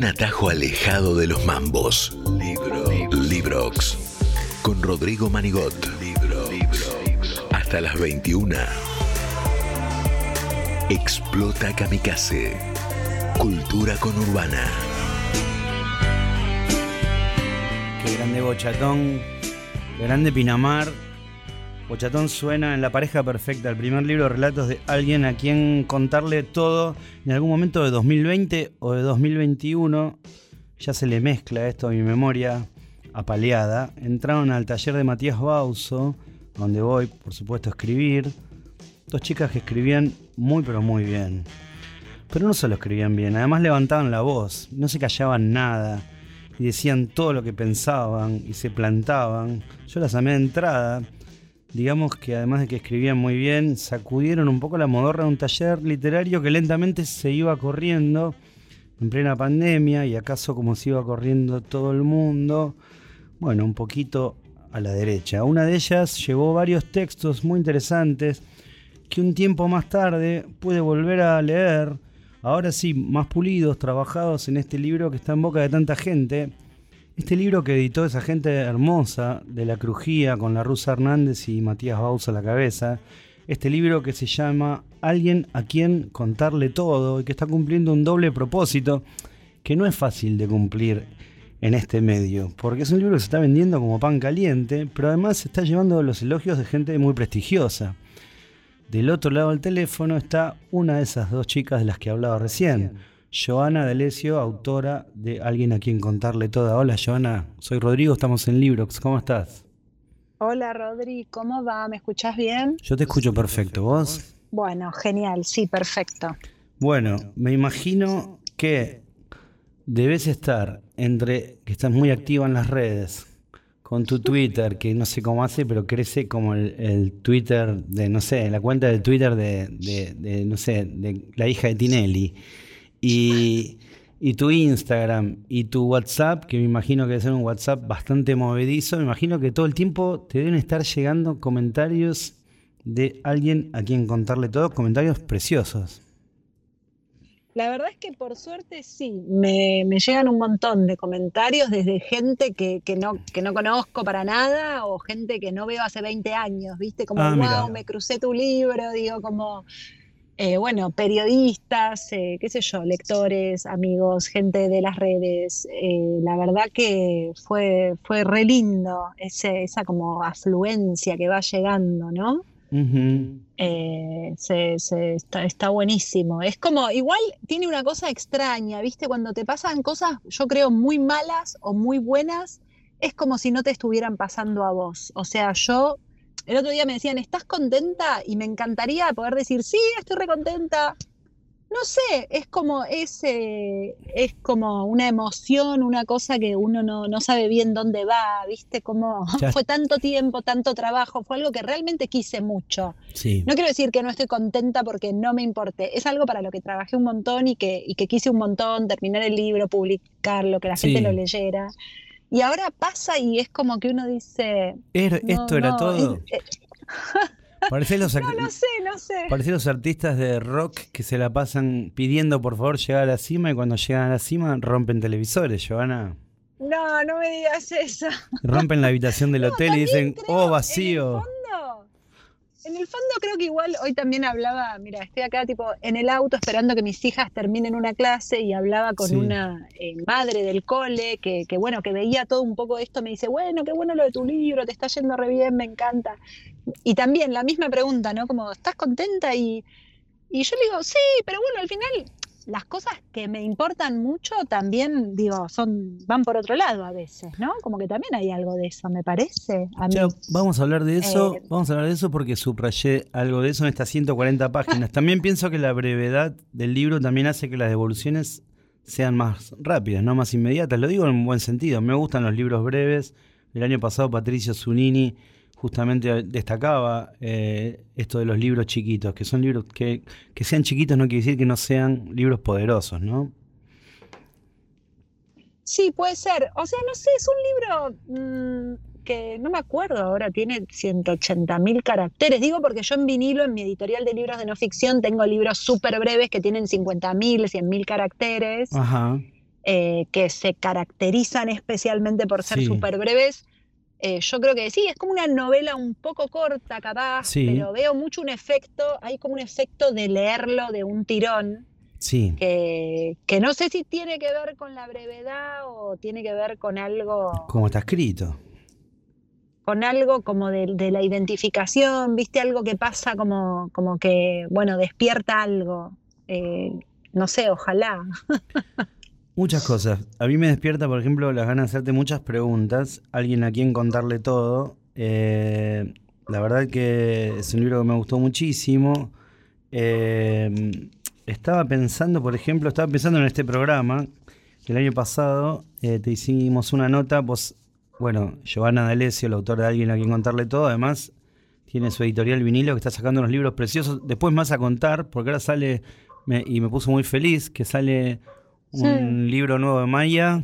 Un atajo alejado de los mambos. Librox. Con Rodrigo Manigot. Hasta las 21. Explota Kamikaze. Cultura conurbana. Qué grande Bochatón, qué grande Pinamar. Bochatón suena en La pareja perfecta, el primer libro de relatos de alguien a quien contarle todo en algún momento de 2020 o de 2021. Ya se le mezcla esto a mi memoria apaleada. Entraron al taller de Matías Bauso, donde voy, por supuesto, a escribir. Dos chicas que escribían muy pero muy bien. Pero no solo escribían bien, además levantaban la voz, no se callaban nada y decían todo lo que pensaban y se plantaban. Yo las amé de entrada. Digamos que además de que escribían muy bien, sacudieron un poco la modorra de un taller literario que lentamente se iba corriendo en plena pandemia y acaso como se iba corriendo todo el mundo, bueno, un poquito a la derecha. Una de ellas llevó varios textos muy interesantes que un tiempo más tarde pude volver a leer ahora sí, más pulidos, trabajados en este libro que está en boca de tanta gente. Este libro que editó esa gente hermosa de la crujía con la Rusa Hernández y Matías Baus a la cabeza. Este libro que se llama Alguien a quien contarle todo y que está cumpliendo un doble propósito que no es fácil de cumplir en este medio, porque es un libro que se está vendiendo como pan caliente, pero además se está llevando los elogios de gente muy prestigiosa. Del otro lado del teléfono está una de esas dos chicas de las que hablaba recién. Joana D'Alessio, autora de Alguien a quien contarle toda. Hola Joana, soy Rodrigo, estamos en Librox. ¿Cómo estás? Hola Rodri, ¿cómo va? ¿Me escuchás bien? Yo te escucho perfecto, ¿vos? Bueno, genial, sí, perfecto. Bueno, me imagino que debes estar entre que estás muy activa en las redes, con tu Twitter, que no sé cómo hace, pero crece como el, Twitter de, no sé, la cuenta de Twitter de, no sé, de la hija de Tinelli. Y, y, tu Instagram y tu WhatsApp, que me imagino que debe ser un WhatsApp bastante movedizo, me imagino que todo el tiempo te deben estar llegando comentarios de alguien a quien contarle todo, comentarios preciosos. La verdad es que por suerte sí, me, llegan un montón de comentarios desde gente que, no, que no conozco para nada o gente que no veo hace 20 años, ¿viste? Como, wow, ah, me crucé tu libro, digo, como, eh, bueno, periodistas, eh, qué sé yo, lectores, amigos, gente de las redes. Eh, la verdad que fue, fue re lindo ese, esa como afluencia que va llegando, ¿no? Eh, se, está, buenísimo. Es como, igual tiene una cosa extraña, ¿viste? Cuando te pasan cosas, yo creo, muy malas o muy buenas, es como si no te estuvieran pasando a vos. O sea, yo, el otro día me decían, ¿estás contenta? Y me encantaría poder decir, sí, estoy recontenta no sé, es como ese, es como una emoción, una cosa que uno no, sabe bien dónde va, viste, como fue tanto tiempo, tanto trabajo, fue algo que realmente quise mucho. No quiero decir que no estoy contenta porque no me importe, es algo para lo que trabajé un montón y que, y que quise un montón, terminar el libro, publicarlo, que la gente lo leyera. Y ahora pasa y es como que uno dice... esto era todo. Parece los, no, no sé, no sé. Parece los artistas de rock que se la pasan pidiendo por favor llegar a la cima y cuando llegan a la cima rompen televisores, Giovanna. No, no me digas eso. Rompen la habitación del hotel y dicen, oh, vacío. En el fondo creo que igual hoy también hablaba, mira, estoy acá tipo en el auto esperando que mis hijas terminen una clase y hablaba con una eh, madre del cole que, que, bueno, que veía todo un poco esto, me dice, bueno, qué bueno lo de tu libro, te está yendo re bien, me encanta. Y también la misma pregunta, ¿no? Como, ¿estás contenta? Y, y yo le digo, sí, pero bueno, al final las cosas que me importan mucho también, digo, son van por otro lado a veces, ¿no? Como que también hay algo de eso, me parece. vamos a hablar de eso, eh, vamos a hablar de eso porque subrayé algo de eso en estas 140 páginas. También pienso que la brevedad del libro también hace que las devoluciones sean más rápidas, no más inmediatas. Lo digo en un buen sentido. Me gustan los libros breves. El año pasado Patricio Zunini justamente destacaba eh, esto de los libros chiquitos, que son libros que, que sean chiquitos no quiere decir que no sean libros poderosos, ¿no? Sí, puede ser. O sea, no sé, es un libro mm, que no me acuerdo ahora, tiene 180 mil caracteres. Digo porque yo en vinilo, en mi editorial de libros de no ficción, tengo libros súper breves que tienen 50 mil, 100 mil caracteres. Ajá. eh, que se caracterizan especialmente por ser Sí. súper breves, eh, yo creo que sí, es como una novela un poco corta, capaz, Sí. pero veo mucho un efecto, hay como un efecto de leerlo de un tirón, Sí. que, que no sé si tiene que ver con la brevedad o tiene que ver con algo, Como está escrito. con algo como de, de la identificación, viste, algo que pasa como, como que, bueno, despierta algo. Eh, no sé, ojalá. Muchas cosas. A mí me despierta, por ejemplo, las ganas de hacerte muchas preguntas. Alguien a quien contarle todo. Eh, la verdad que es un libro que me gustó muchísimo. Eh, estaba pensando, por ejemplo, estaba pensando en este programa. que El año pasado eh, te hicimos una nota. Vos, bueno, Giovanna D'Alessio, la autora de Alguien a quien contarle todo, además tiene su editorial vinilo que está sacando unos libros preciosos. Después más a contar, porque ahora sale, me- y me puso muy feliz, que sale un libro nuevo de Maya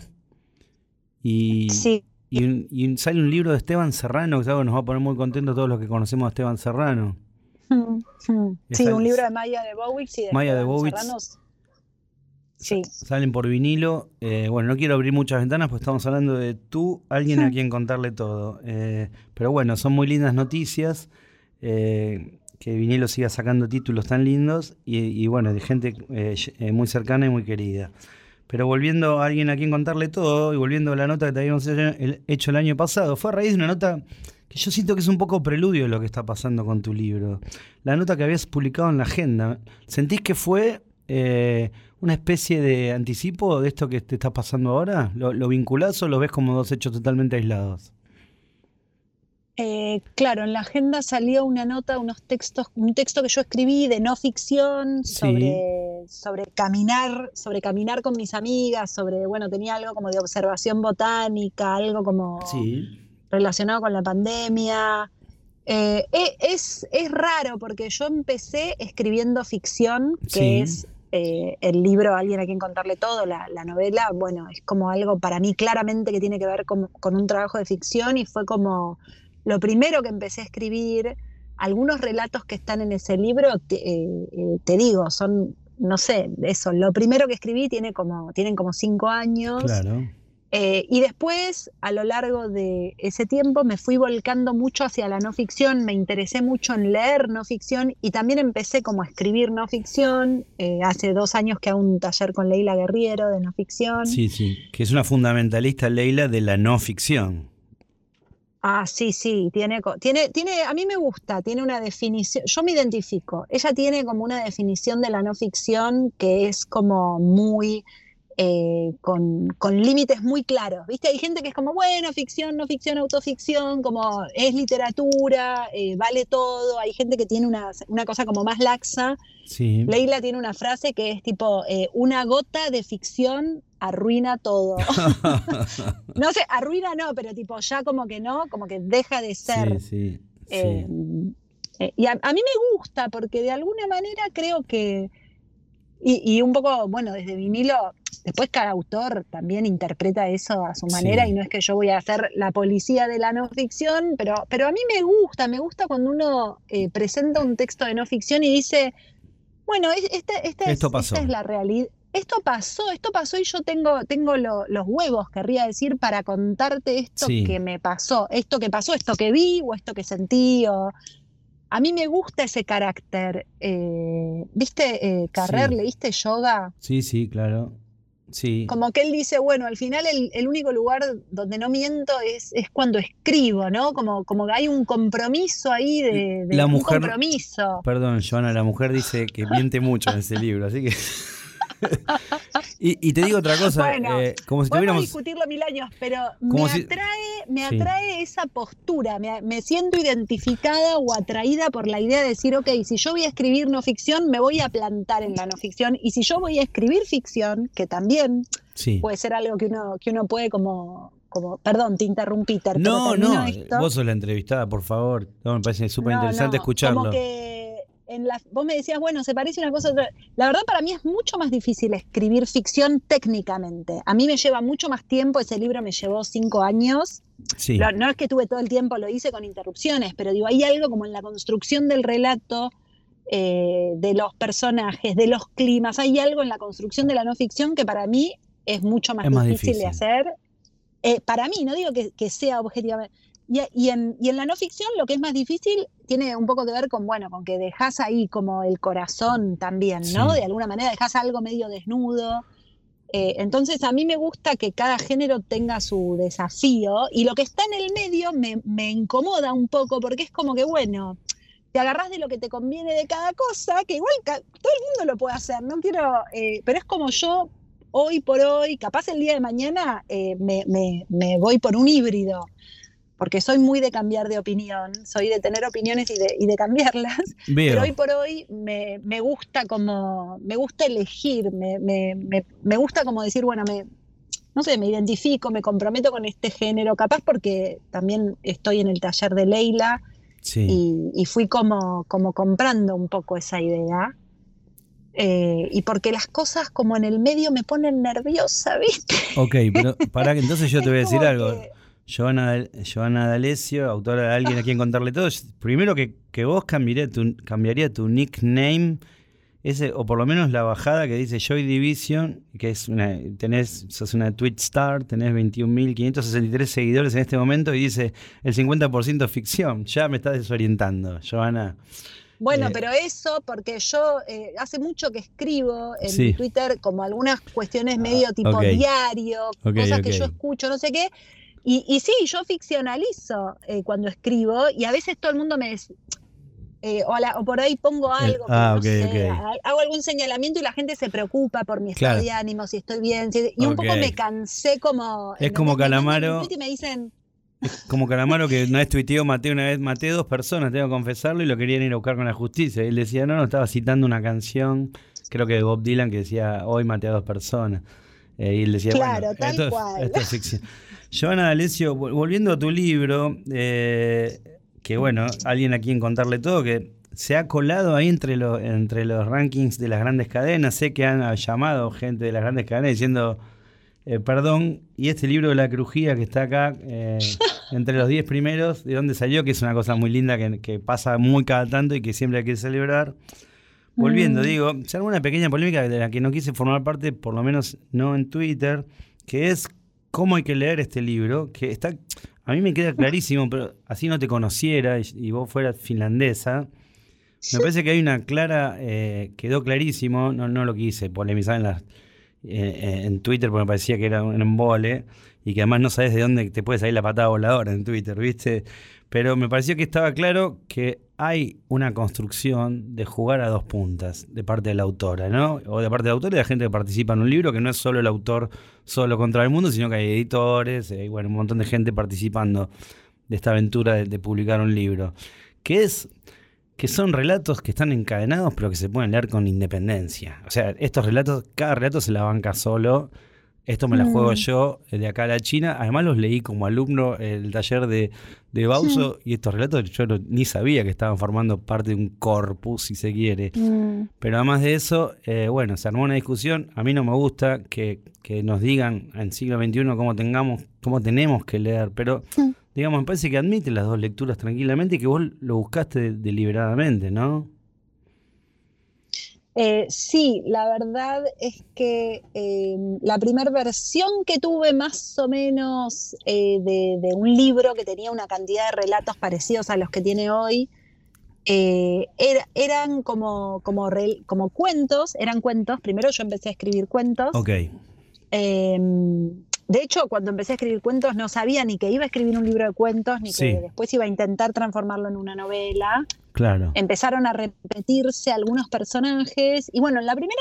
y, Sí, y, un- y sale un libro de Esteban Serrano, que es algo que nos va a poner muy contentos todos los que conocemos a Esteban Serrano. Sí, un libro de Maya de Bowix y de Maya de Esteban Bowix. Serranos. Sí, Salen por vinilo. Eh, bueno, no quiero abrir muchas ventanas porque estamos hablando de tú, alguien a quien contarle todo. Eh, pero bueno, son muy lindas noticias. eh, que vinilo siga sacando títulos tan lindos y, bueno, de gente eh, eh, muy cercana y muy querida. Pero volviendo a alguien a quien contarle todo y volviendo a la nota que te habíamos hecho el año pasado, fue a raíz de una nota que yo siento que es un poco preludio de lo que está pasando con tu libro. La nota que habías publicado en la agenda. ¿Sentís que fue eh, una especie de anticipo de esto que te está pasando ahora? ¿Lo, lo vinculás o lo ves como dos hechos totalmente aislados? Eh, claro, en la agenda salía una nota, unos textos, un texto que yo escribí de no ficción Sí. sobre, sobre caminar, sobre caminar con mis amigas, sobre, bueno, tenía algo como de observación botánica, algo como Sí. relacionado con la pandemia. Eh, e- es, es raro porque yo empecé escribiendo ficción, que Sí. es eh, el libro Alguien a quien contarle todo, la, la novela, bueno, es como algo para mí claramente que tiene que ver con, con un trabajo de ficción y fue como lo primero que empecé a escribir. Algunos relatos que están en ese libro, te, eh, eh, te digo, son, no sé, eso, lo primero que escribí tiene como, tienen como cinco años. Claro. Eh, y después, a lo largo de ese tiempo, me fui volcando mucho hacia la no ficción, me interesé mucho en leer no ficción y también empecé como a escribir no ficción. Eh, hace dos años que hago un taller con Leila Guerriero de no ficción. Sí, sí. Que es una fundamentalista, Leila, de la no ficción. Ah, sí, sí, tiene, tiene, tiene, a mí me gusta, tiene una definición, yo me identifico, ella tiene como una definición de la no ficción que es como muy, eh, con, con límites muy claros, ¿viste? Hay gente que es como, bueno, ficción, no ficción, autoficción, como es literatura, eh, vale todo, hay gente que tiene una, una cosa como más laxa, Sí. Leila tiene una frase que es tipo, eh, una gota de ficción arruina todo. no sé, arruina no, pero tipo ya como que no, como que deja de ser. Sí, sí. eh, eh, y a, a mí me gusta porque de alguna manera creo que, y, y un poco, bueno, desde vinilo, después cada autor también interpreta eso a su manera y no es que yo voy a ser la policía de la no ficción, pero, pero a mí me gusta, me gusta cuando uno eh, presenta un texto de no ficción y dice, bueno, esta, es, Esto pasó. esta es la realidad. Esto pasó, esto pasó y yo tengo, tengo lo- los huevos, querría decir, para contarte esto Sí. que me pasó, esto que pasó, esto que vi o esto que sentí. O... A mí me gusta ese carácter. eh, ¿Viste, eh, Carrer, Sí. leíste yoga? Sí, sí, claro. Sí. Como que él dice, bueno, al final el, el único lugar donde no miento es, es cuando escribo, ¿no? Como, como que hay un compromiso ahí de, de La un mujer- compromiso. Perdón, Joana, la mujer dice que miente mucho en ese libro, así que. y, y te digo otra cosa, Bueno, eh, como si tuviéramos. discutirlo mil años, pero me si- atrae, me Sí. atrae esa postura, me, me siento identificada o atraída por la idea de decir, ok, si yo voy a escribir no ficción, me voy a plantar en la no ficción, y si yo voy a escribir ficción, que también Sí. puede ser algo que uno, que uno puede como, como, perdón, te interrumpí, Ter, No, no, esto. vos sos la entrevistada, por favor. No, me parece súper No, interesante no, escucharlo. Como que en la, vos me decías, bueno, se parece una cosa a otra. La verdad, para mí es mucho más difícil escribir ficción técnicamente. A mí me lleva mucho más tiempo, ese libro me llevó cinco años. Sí, Lo- no es que tuve todo el tiempo, lo hice con interrupciones, pero digo, hay algo como en la construcción del relato, eh, de los personajes, de los climas, hay algo en la construcción de la no ficción que para mí es mucho más, Es más difícil, de difícil. hacer. Eh, para mí, no digo que, que sea objetivamente. Y, y en, y en la no ficción lo que es más difícil tiene un poco que ver con, bueno, con que dejas ahí como el corazón también, ¿no? Sí. De alguna manera dejas algo medio desnudo. Eh, entonces a mí me gusta que cada género tenga su desafío y lo que está en el medio me, me incomoda un poco porque es como que, bueno, te agarras de lo que te conviene de cada cosa, que igual todo el mundo lo puede hacer, no quiero, eh, pero es como yo hoy por hoy, capaz el día de mañana eh, me, me- me voy por un híbrido, porque soy muy de cambiar de opinión, soy de tener opiniones y de, y de cambiarlas, Veo. pero hoy por hoy me, me gusta como, me gusta elegir, me, me- me- me gusta como decir, bueno, me, no sé, me identifico, me comprometo con este género, capaz porque también estoy en el taller de Leila Sí. y, y fui como, como comprando un poco esa idea. Eh, y porque las cosas como en el medio me ponen nerviosa, ¿viste? Ok, pero para que entonces yo te voy a decir algo. que- Giovanna, Giovanna D'Alessio, autora de Alguien a quien contarle todo. Primero que, que vos cambiaría tu, cambiaría tu nickname, ese, o por lo menos la bajada que dice Joy Division, que es una, tenés, sos una Twitch star, tenés 21.563 seguidores en este momento y dice el 50% ficción. Ya me estás desorientando, Giovanna. Bueno, Eh, pero eso porque yo eh, hace mucho que escribo en Sí. Ah, Twitter como algunas cuestiones medio tipo diario, cosas que yo escucho, no sé qué. Y, y sí, yo ficcionalizo eh, cuando escribo y a veces todo el mundo me... des- eh, o, la- o por ahí pongo algo, ah, no ok, sé, ok. ha- hago algún señalamiento y la gente se preocupa por mi estado Claro. de ánimo, si estoy bien. si- y un poco me cansé como... Es como. Me Calamaro. Y me dicen, Como Calamaro que una vez tuiteó, maté una vez, maté dos personas, tengo que confesarlo, y lo querían ir a buscar con la justicia. Y él decía, no, no, estaba citando una canción, creo que de Bob Dylan, que decía, hoy maté a dos personas. Eh, y él decía, Claro, bueno, tal esto, es- cual. esto es ficción. Giovanna D'Alessio, vol- volviendo a tu libro, eh, que bueno, alguien a quien contarle todo, que se ha colado ahí entre, los entre los rankings de las grandes cadenas. Sé que han llamado gente de las grandes cadenas diciendo, eh, perdón, y este libro de la crujía que está acá, eh, entre los 10 primeros, ¿de dónde salió? Que es una cosa muy linda que, que pasa muy cada tanto y que siempre hay que celebrar. Volviendo, Mm. digo, se armó una pequeña polémica de la que no quise formar parte, por lo menos no en Twitter, que es cómo hay que leer este libro, que está, a mí me queda clarísimo, pero así no te conociera y, vos fueras finlandesa. Me parece que hay una clara, eh, quedó clarísimo, no, no lo quise polemizar en, las, eh, eh, en Twitter porque me parecía que era un embole y que además no sabes de dónde te puede salir la patada voladora en Twitter, ¿viste? Pero me pareció que estaba claro que hay una construcción de jugar a dos puntas de parte de la autora, ¿no? O de parte del autor y de la gente que participa en un libro, que no es solo el autor solo contra el mundo, sino que hay editores, eh, bueno, un montón de gente participando de esta aventura de, de publicar un libro. Que es que son relatos que están encadenados, pero que se pueden leer con independencia. O sea, estos relatos, cada relato se la banca solo. Esto me la juego Mm. yo eh, de acá a la China. Además los leí como alumno en el taller de, de Bauso y estos relatos yo no- ni sabía que estaban formando parte de un corpus, si se quiere. mm, Pero además de eso, eh, bueno, se armó una discusión. A mí no me gusta que, que nos digan en siglo XXI cómo tengamos, cómo tenemos que leer, pero digamos, me parece que admite las dos lecturas tranquilamente y que vos lo buscaste deliberadamente, ¿no? Eh, sí, la verdad es que eh, la primera versión que tuve más o menos eh, de, de un libro que tenía una cantidad de relatos parecidos a los que tiene hoy, eh, era- eran como, como, cuentos, eran cuentos. Primero yo empecé a escribir cuentos. Ok, Eh, de hecho, cuando empecé a escribir cuentos no sabía ni que iba a escribir un libro de cuentos, ni Sí. que después iba a intentar transformarlo en una novela claro. empezaron a repetirse algunos personajes. Y bueno, en la primera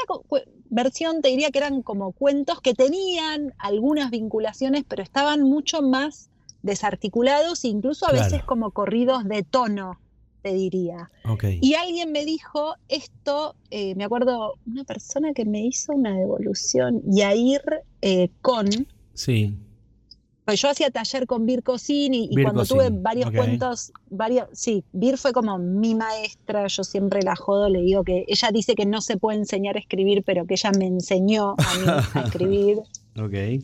versión te diría que eran como cuentos que tenían algunas vinculaciones, pero estaban mucho más desarticulados, incluso a Claro. veces como corridos de tono, te diría. Ok. Y alguien me dijo esto, eh, me acuerdo, una persona que me hizo una devolución, Yair eh, con, Sí, yo hacía taller con Bir Cosín y, y cuando tuve varios cuentos, varios, sí, Bir fue como mi maestra, yo siempre la jodo, le digo que ella dice que no se puede enseñar a escribir, pero que ella me enseñó a mí a escribir. ok.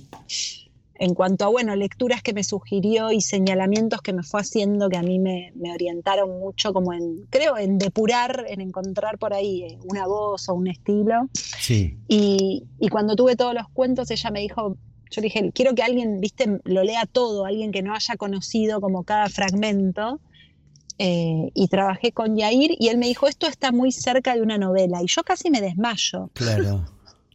en cuanto a, bueno, lecturas que me sugirió y señalamientos que me fue haciendo que a mí me, orientaron mucho como en, creo, en depurar, en encontrar por ahí eh, una voz o un estilo. Sí. Y, cuando tuve todos los cuentos, ella me dijo, yo dije, quiero que alguien, viste, lo lea todo, alguien que no haya conocido como cada fragmento. Eh, y trabajé con Yair y él me dijo, esto está muy cerca de una novela. Y yo casi me desmayo. Claro.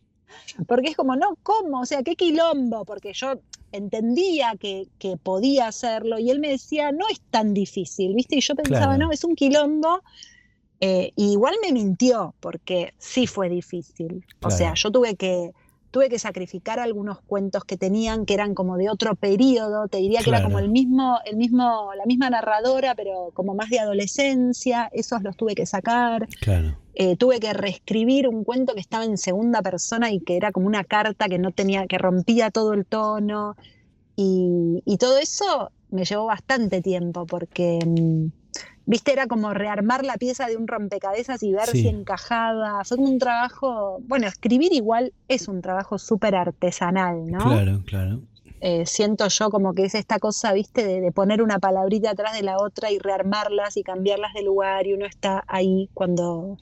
Porque es como, no, ¿cómo? O sea, qué quilombo, porque yo entendía que, podía hacerlo y él me decía, no es tan difícil, ¿viste? Y yo pensaba, no, es un quilombo. Eh, igual me mintió, porque sí fue difícil. O sea, yo tuve que, tuve que sacrificar algunos cuentos que tenían que eran como de otro periodo, te diría que era como el mismo, el mismo, la misma narradora, pero como más de adolescencia, esos los tuve que sacar. Claro. Eh, tuve que reescribir un cuento que estaba en segunda persona y que era como una carta que no tenía, que rompía todo el tono. Y, y todo eso me llevó bastante tiempo porque mm, viste, era como rearmar la pieza de un rompecabezas y ver si encajaba. Fue como un trabajo, bueno, escribir igual es un trabajo súper artesanal, ¿no? Claro, claro. Eh, siento yo como que es esta cosa, viste, de, poner una palabrita atrás de la otra y rearmarlas y cambiarlas de lugar y uno está ahí cuando,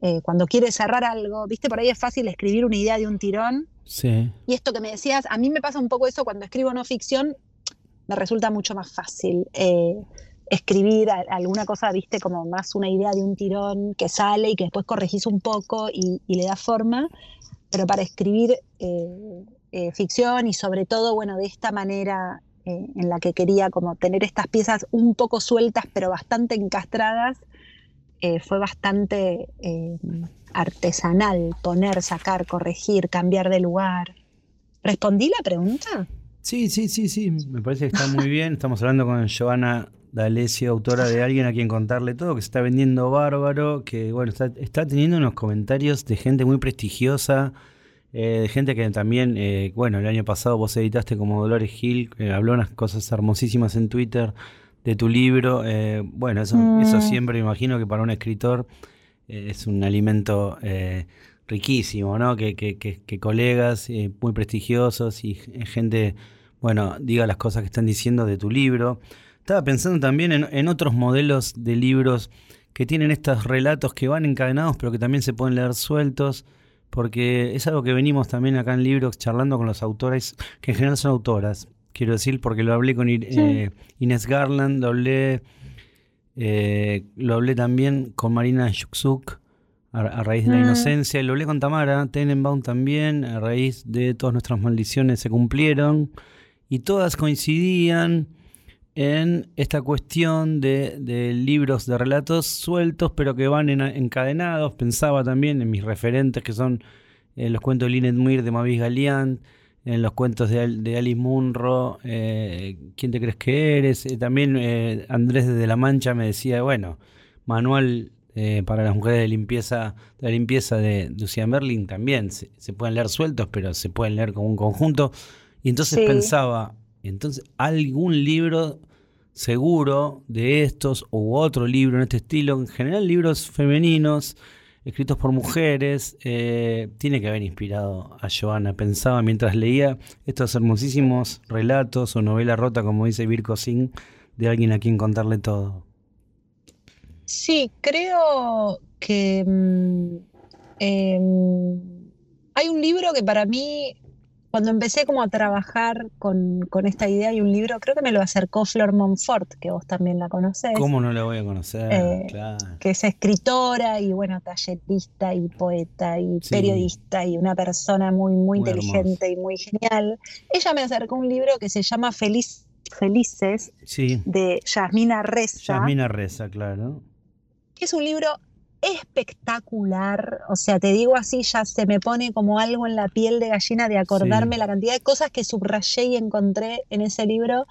eh, cuando quiere cerrar algo, viste, por ahí es fácil escribir una idea de un tirón. Sí. Y esto que me decías, a mí me pasa un poco eso cuando escribo no ficción, me resulta mucho más fácil. Eh, escribir alguna cosa, viste, como más una idea de un tirón que sale y que después corregís un poco y, le da forma, pero para escribir eh, eh, ficción y sobre todo, bueno, de esta manera eh, en la que quería como tener estas piezas un poco sueltas pero bastante encastradas, fue bastante artesanal poner, sacar, corregir, cambiar de lugar. ¿Respondí la pregunta? Sí, sí, sí, sí, me parece que está muy bien. Estamos hablando con Giovanna D'Alessio, autora de alguien a quien contarle todo, que se está vendiendo bárbaro, que bueno, está, teniendo unos comentarios de gente muy prestigiosa, eh, de gente que también, eh, bueno, el año pasado vos editaste como Dolores Gil, eh, habló unas cosas hermosísimas en Twitter de tu libro. bueno, eso, eso mm. siempre imagino que para un escritor es un alimento riquísimo, ¿no? Que, que, que, que colegas muy prestigiosos y gente, bueno, diga las cosas que están diciendo de tu libro. Estaba pensando también en, otros modelos de libros que tienen estos relatos que van encadenados, pero que también se pueden leer sueltos, porque es algo que venimos también acá en Libros charlando con los autores, que en general son autoras, quiero decir, porque lo hablé con eh, Inés Garland, lo hablé, eh, lo hablé también con Marina Yuxuk a, raíz de la mm. inocencia, lo hablé con Tamara Tenenbaum también, a raíz de todas nuestras maldiciones se cumplieron, y todas coincidían en esta cuestión de, libros de relatos sueltos, pero que van encadenados. Pensaba también en mis referentes, que son eh, los cuentos de Lynette Muir de Mavis Galliant, en los cuentos de, Alice Munro, eh, ¿Quién te crees que eres? Eh, también Andrés de La Mancha me decía, bueno, manual para las mujeres de limpieza, de la limpieza de Lucian Berlin también se, pueden leer sueltos, pero se pueden leer como un conjunto. Y entonces pensaba, entonces algún libro seguro de estos u otro libro en este estilo, en general libros femeninos, escritos por mujeres, eh, tiene que haber inspirado a Joana. Pensaba mientras leía estos hermosísimos relatos o novela rota, como dice Virko Singh, de alguien a quien contarle todo. Sí, creo que mm, em, hay un libro que para mí cuando empecé como a trabajar con, esta idea y un libro, creo que me lo acercó Flor Montfort, que vos también la conocés. ¿Cómo no la voy a conocer? Eh, que es escritora y bueno, tallerista y poeta y periodista y una persona muy, muy, inteligente y muy genial. Ella me acercó un libro que se llama Feliz, Felices de Yasmina Reza. Yasmina Reza, claro. Es un libro espectacular, o sea, te digo así, ya se me pone como algo en la piel de gallina de acordarme la cantidad de cosas que subrayé y encontré en ese libro.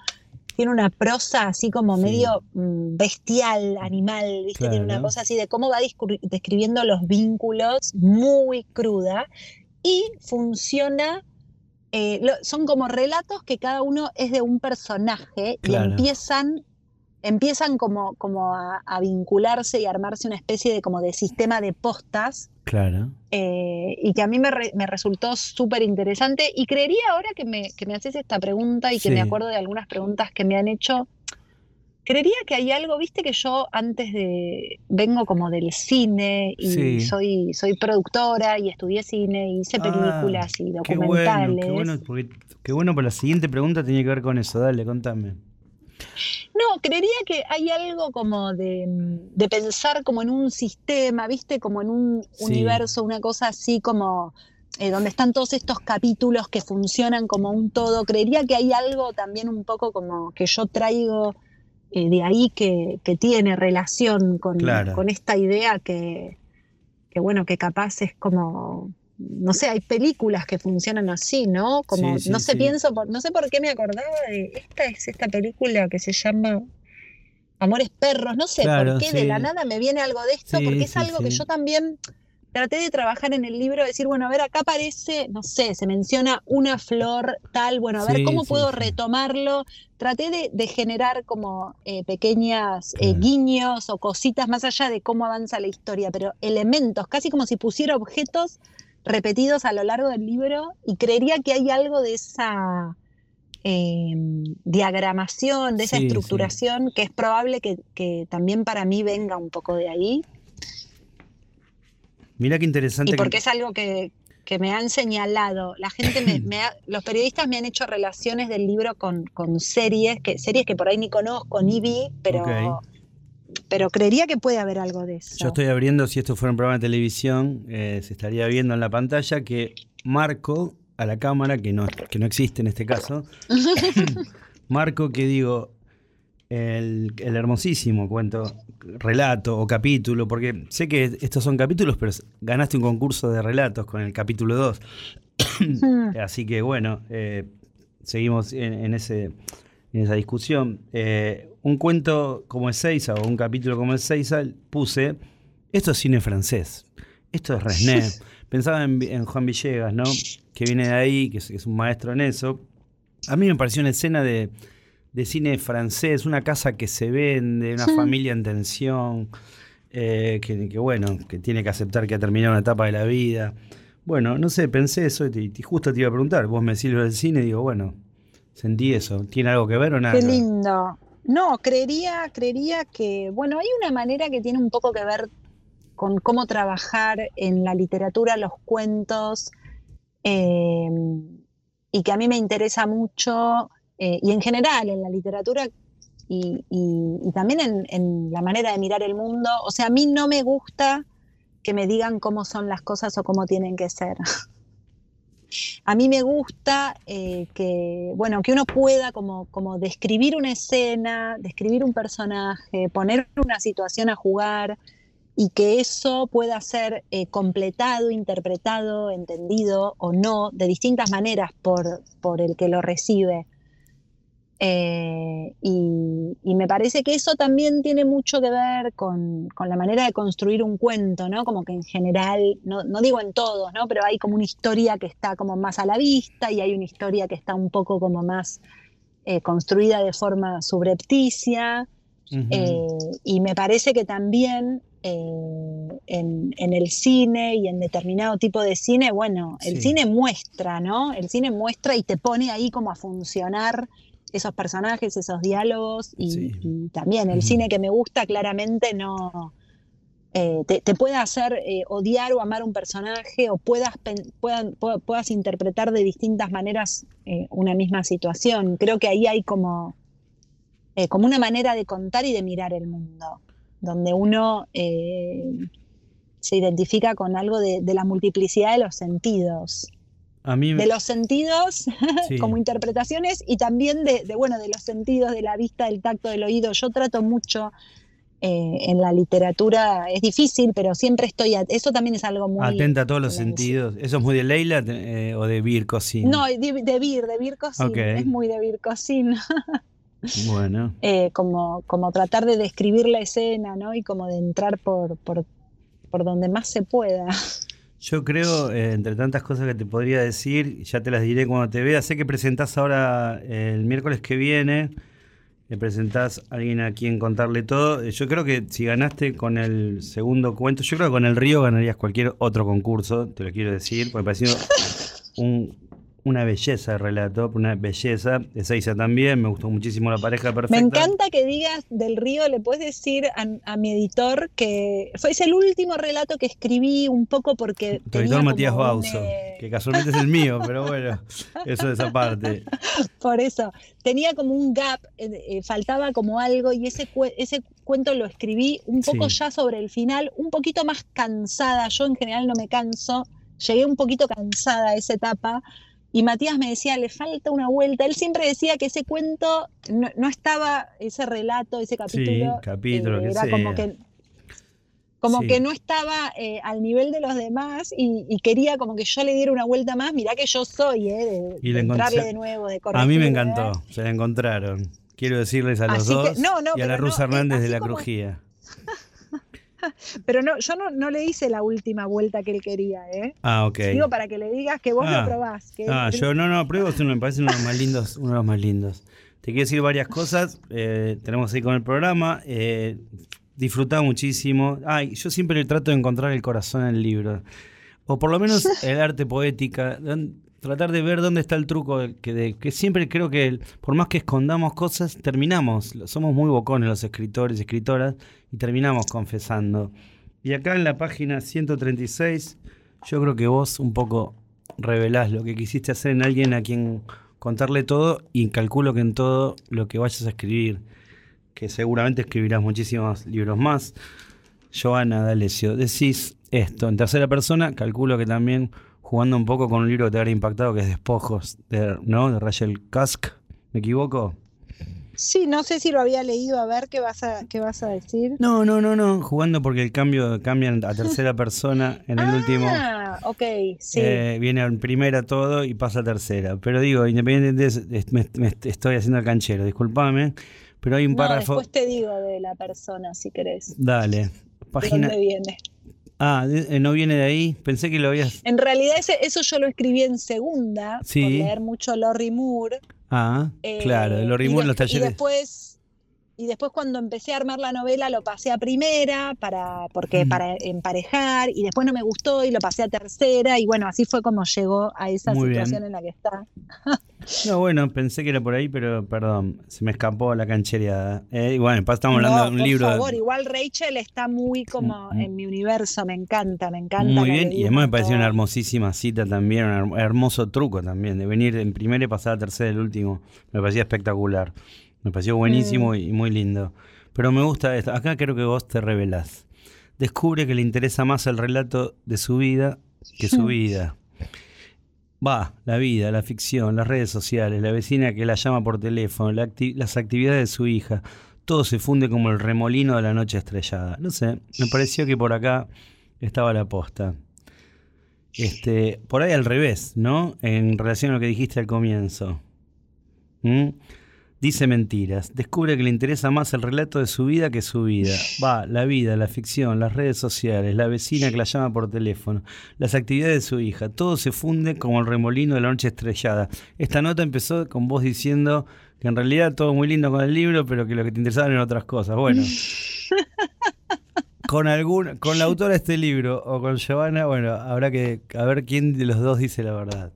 Tiene una prosa así como medio mm, bestial, animal, ¿viste? Tiene una cosa así de cómo va describiendo los vínculos muy cruda. Y funciona eh, son como relatos que cada uno es de un personaje y empiezan empiezan como, como a, vincularse y armarse una especie de como de sistema de postas Claro. Eh, y que a mí me, resultó súper interesante. Y creería ahora que me, que me haces esta pregunta y que me acuerdo de algunas preguntas que me han hecho, creería que hay algo, viste que yo antes de, vengo como del cine y soy, soy productora y estudié cine y hice ah, películas y documentales. Qué bueno, qué bueno, qué bueno, pero la siguiente pregunta tenía que ver con eso, dale, contame. No, creería que hay algo como de, pensar como en un sistema, ¿viste? Como en un universo, una cosa así como eh, donde están todos estos capítulos que funcionan como un todo. Creería que hay algo también un poco como que yo traigo eh, de ahí que, tiene relación con, con esta idea que, que, bueno, que capaz es como no sé, hay películas que funcionan así, ¿no? Como, no sé, pienso, no sé por qué me acordaba de, esta es esta película que se llama Amores Perros, no sé por qué de la nada me viene algo de esto, porque es algo que yo también traté de trabajar en el libro, decir, bueno, a ver, acá aparece, no sé, se menciona una flor tal, bueno, a ver cómo puedo retomarlo. Traté de, generar como eh, pequeñas eh, guiños o cositas más allá de cómo avanza la historia, pero elementos, casi como si pusiera objetos repetidos a lo largo del libro y creería que hay algo de esa em, diagramación, de esa estructuración, que es probable que, también para mí venga un poco de ahí. Mira qué interesante. Y porque es algo que, me han señalado. La gente me, los periodistas me han hecho relaciones del libro con, series, que, series que por ahí ni conozco, ni vi, pero pero creería que puede haber algo de eso. Yo estoy abriendo, si esto fuera un programa de televisión, eh, se estaría viendo en la pantalla que Marco a la cámara, que no, que no existe en este caso, Marco que digo, el, hermosísimo cuento, relato o capítulo, porque sé que estos son capítulos, pero ganaste un concurso de relatos con el capítulo 2. Así que bueno, eh, seguimos en, ese, en esa discusión. Eh, un cuento como el Seiza o un capítulo como el Seiza, puse, esto es cine francés, esto es Resné. Pensaba en, Juan Villegas, ¿no? Que viene de ahí, que es, un maestro en eso. A mí me pareció una escena de, cine francés, una casa que se vende, una familia en tensión, eh, que, bueno, que tiene que aceptar que ha terminado una etapa de la vida. Bueno, no sé, pensé eso y, justo te iba a preguntar, vos me sirves del cine y digo, bueno, sentí eso, ¿tiene algo que ver o nada? Qué lindo. No, creería, creería que, bueno, hay una manera que tiene un poco que ver con cómo trabajar en la literatura, los cuentos, em, y que a mí me interesa mucho, eh, y en general en la literatura y, también en, en, la manera de mirar el mundo. O sea, a mí no me gusta que me digan cómo son las cosas o cómo tienen que ser. A mí me gusta eh, que, bueno, que uno pueda como, como describir una escena, describir un personaje, poner una situación a jugar y que eso pueda ser eh, completado, interpretado, entendido o no de distintas maneras por, por el que lo recibe. Eh, y, me parece que eso también tiene mucho que ver con, la manera de construir un cuento, ¿no? Como que en general, no, digo en todos, ¿no? Pero hay como una historia que está como más a la vista y hay una historia que está un poco como más eh, construida de forma subrepticia. Eh, y me parece que también en, el cine y en determinado tipo de cine, bueno, el cine muestra, ¿no? El cine muestra y te pone ahí como a funcionar esos personajes, esos diálogos y, también el cine que me gusta claramente no eh, te, puede hacer eh, odiar o amar un personaje o puedas, puedas interpretar de distintas maneras eh, una misma situación. Creo que ahí hay como, como una manera de contar y de mirar el mundo, donde uno se identifica con algo de la multiplicidad de los sentidos de los sentidos como interpretaciones y también de, bueno, de los sentidos de la vista, del tacto, del oído. Yo trato mucho eh, en la literatura, es difícil, pero siempre estoy, eso también es algo muy... Atenta a todos los sentidos. ¿Eso es muy de Leila eh, o de Vir No, de, de Vir, de Vir es muy de Vir bueno. Eh, como, como tratar de describir la escena, ¿no? Y como de entrar por, por, por donde más se pueda. Yo creo, eh, entre tantas cosas que te podría decir, ya te las diré cuando te vea. Sé que presentás ahora el miércoles que viene le presentás a alguien a quien contarle todo. Eh, Yo creo que si ganaste con el segundo cuento, yo creo que con el río ganarías cualquier otro concurso, te lo quiero decir, porque me pareció un, una belleza de relato, una belleza. De Seiza también, me gustó muchísimo la pareja perfecta. Me encanta que digas del río, le puedes decir a, a mi editor que fue es el último relato que escribí un poco porque... Tu editor Matías Bauso, eh, que casualmente es el mío, pero bueno, eso de esa parte. Por eso, tenía como un gap, eh, eh, faltaba como algo y ese, cue- ese cuento lo escribí un poco Sí. ya sobre el final, un poquito más cansada, yo en general no me canso, llegué un poquito cansada a esa etapa y Matías me decía, le falta una vuelta, él siempre decía que ese cuento no, no estaba, ese relato, ese capítulo, capítulo, eh, que era sea. como que... Como Sí. que no estaba eh, al nivel de los demás y, y quería como que yo le diera una vuelta más. Mirá que yo soy, eh, de, Y de le encontré- entrarle de nuevo, de A corregir. mí me ¿eh? encantó, se la encontraron. Quiero decirles a los Así que- dos no, no, y a la Rusa no, eh, Hernández de la como- Crujía. Pero no, yo no, no le hice la última vuelta que él quería, ¿eh? Ah, ok. Digo para que le digas que vos Ah. lo probás. Que Ah, él- yo no, no, pruebo, me parece uno de los más lindos, uno de los más lindos. Te quiero decir varias cosas, eh, tenemos ahí con el programa, eh, disfrutaba muchísimo. Ay, yo siempre trato de encontrar el corazón en el libro, o por lo menos el arte poética, tratar de ver dónde está el truco, que, de- que siempre creo que por más que escondamos cosas, terminamos, somos muy bocones los escritores y escritoras, y terminamos confesando. Y acá en la página 136, yo creo que vos un poco revelás lo que quisiste hacer en alguien a quien contarle todo y calculo que en todo lo que vayas a escribir, que seguramente escribirás muchísimos libros más. Joana D'Alessio, decís esto en tercera persona, calculo que también jugando un poco con un libro que te habrá impactado, que es Despojos, de, ¿no? de Rachel Cusk, ¿me equivoco? Sí, no sé si lo había leído, a ver qué vas a, qué vas a decir. No, no, no, no, jugando porque el cambio cambian a tercera persona en el último. Ah, ok, sí. Eh, viene en primera todo y pasa a tercera. Pero digo, independientemente de es- me, me estoy haciendo el canchero, discúlpame. Pero hay un no, párrafo. después te digo de la persona, si querés. Dale. ¿De Página. dónde viene? Ah, eh, no viene de ahí. Pensé que lo habías. En realidad ese- eso yo lo escribí en segunda, Sí. por leer mucho Lorry Moore. Ah, Eh, claro, y rimos en los despu- Y talleres. después, y después cuando empecé a armar la novela lo pasé a primera para, porque, Mm. para emparejar y después no me gustó y lo pasé a tercera y bueno, así fue como llegó a esa Muy bien. situación en la que está. No, bueno, pensé que era por ahí, pero perdón, se me escapó la canchereada. Eh, y bueno, estamos hablando No, de un por libro. favor, igual Rachel está muy como en mi universo, me encanta, me encanta. Muy bien, y además me pareció una hermosísima cita también, un her- hermoso truco también, de venir en primera y pasar a tercera el último. Me parecía espectacular. Me pareció Mm. buenísimo y muy lindo. Pero me gusta esto. Acá creo que vos te revelás. Descubre que le interesa más el relato de su vida que su vida. Va, la vida, la ficción, las redes sociales, la vecina que la llama por teléfono, la acti- las actividades de su hija. Todo se funde como el remolino de la noche estrellada. No sé, me pareció que por acá estaba la posta. Este, por ahí al revés, ¿no? En relación a lo que dijiste al comienzo. ¿Mm? Dice mentiras. Descubre que le interesa más el relato de su vida que su vida. Va, la vida, la ficción, las redes sociales, la vecina que la llama por teléfono, las actividades de su hija. Todo se funde como el remolino de la noche estrellada. Esta nota empezó con vos diciendo que en realidad todo muy lindo con el libro, pero que lo que te interesaban eran otras cosas. Bueno. Con alguna, con la autora de este libro o con Giovanna, bueno, habrá que a ver quién de los dos dice la verdad.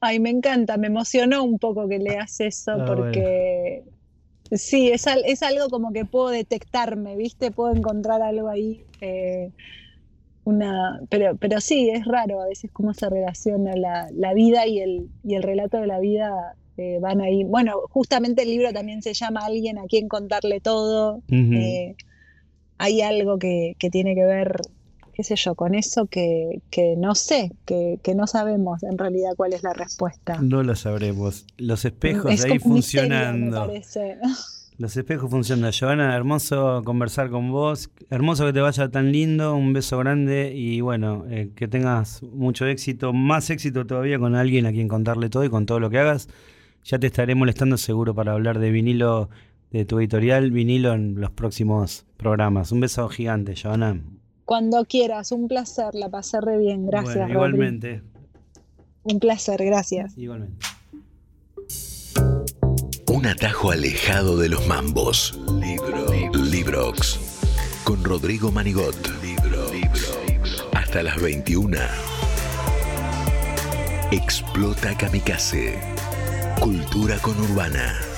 Ay, me encanta, me emocionó un poco que leas eso Ah, porque sí, es, al- es algo como que puedo detectarme, ¿viste? Puedo encontrar algo ahí. eh, una, pero, pero sí, es raro a veces cómo se relaciona la, la vida y el, y el relato de la vida eh, van ahí. Bueno, justamente el libro también se llama Alguien a quien contarle todo. Eh, hay algo que, que tiene que ver, qué sé yo, con eso que, que no sé, que, que no sabemos en realidad cuál es la respuesta. No lo sabremos. Los espejos Es ahí misterio, me funcionando. Los espejos funcionando. Giovanna, hermoso conversar con vos. Hermoso que te vaya tan lindo. Un beso grande y bueno, eh, que tengas mucho éxito. Más éxito todavía con alguien a quien contarle todo y con todo lo que hagas. Ya te estaré molestando seguro para hablar de vinilo, de tu editorial, vinilo en los próximos programas. Un beso gigante, Giovanna. Cuando quieras, un placer, la pasé re bien, gracias. Bueno, Rodri. igualmente. Un placer, gracias. Igualmente. Un atajo alejado de los mambos. Libro. Librox. Con Rodrigo Manigot. Libro. Hasta las 21. Explota Kamikaze. Cultura con Urbana.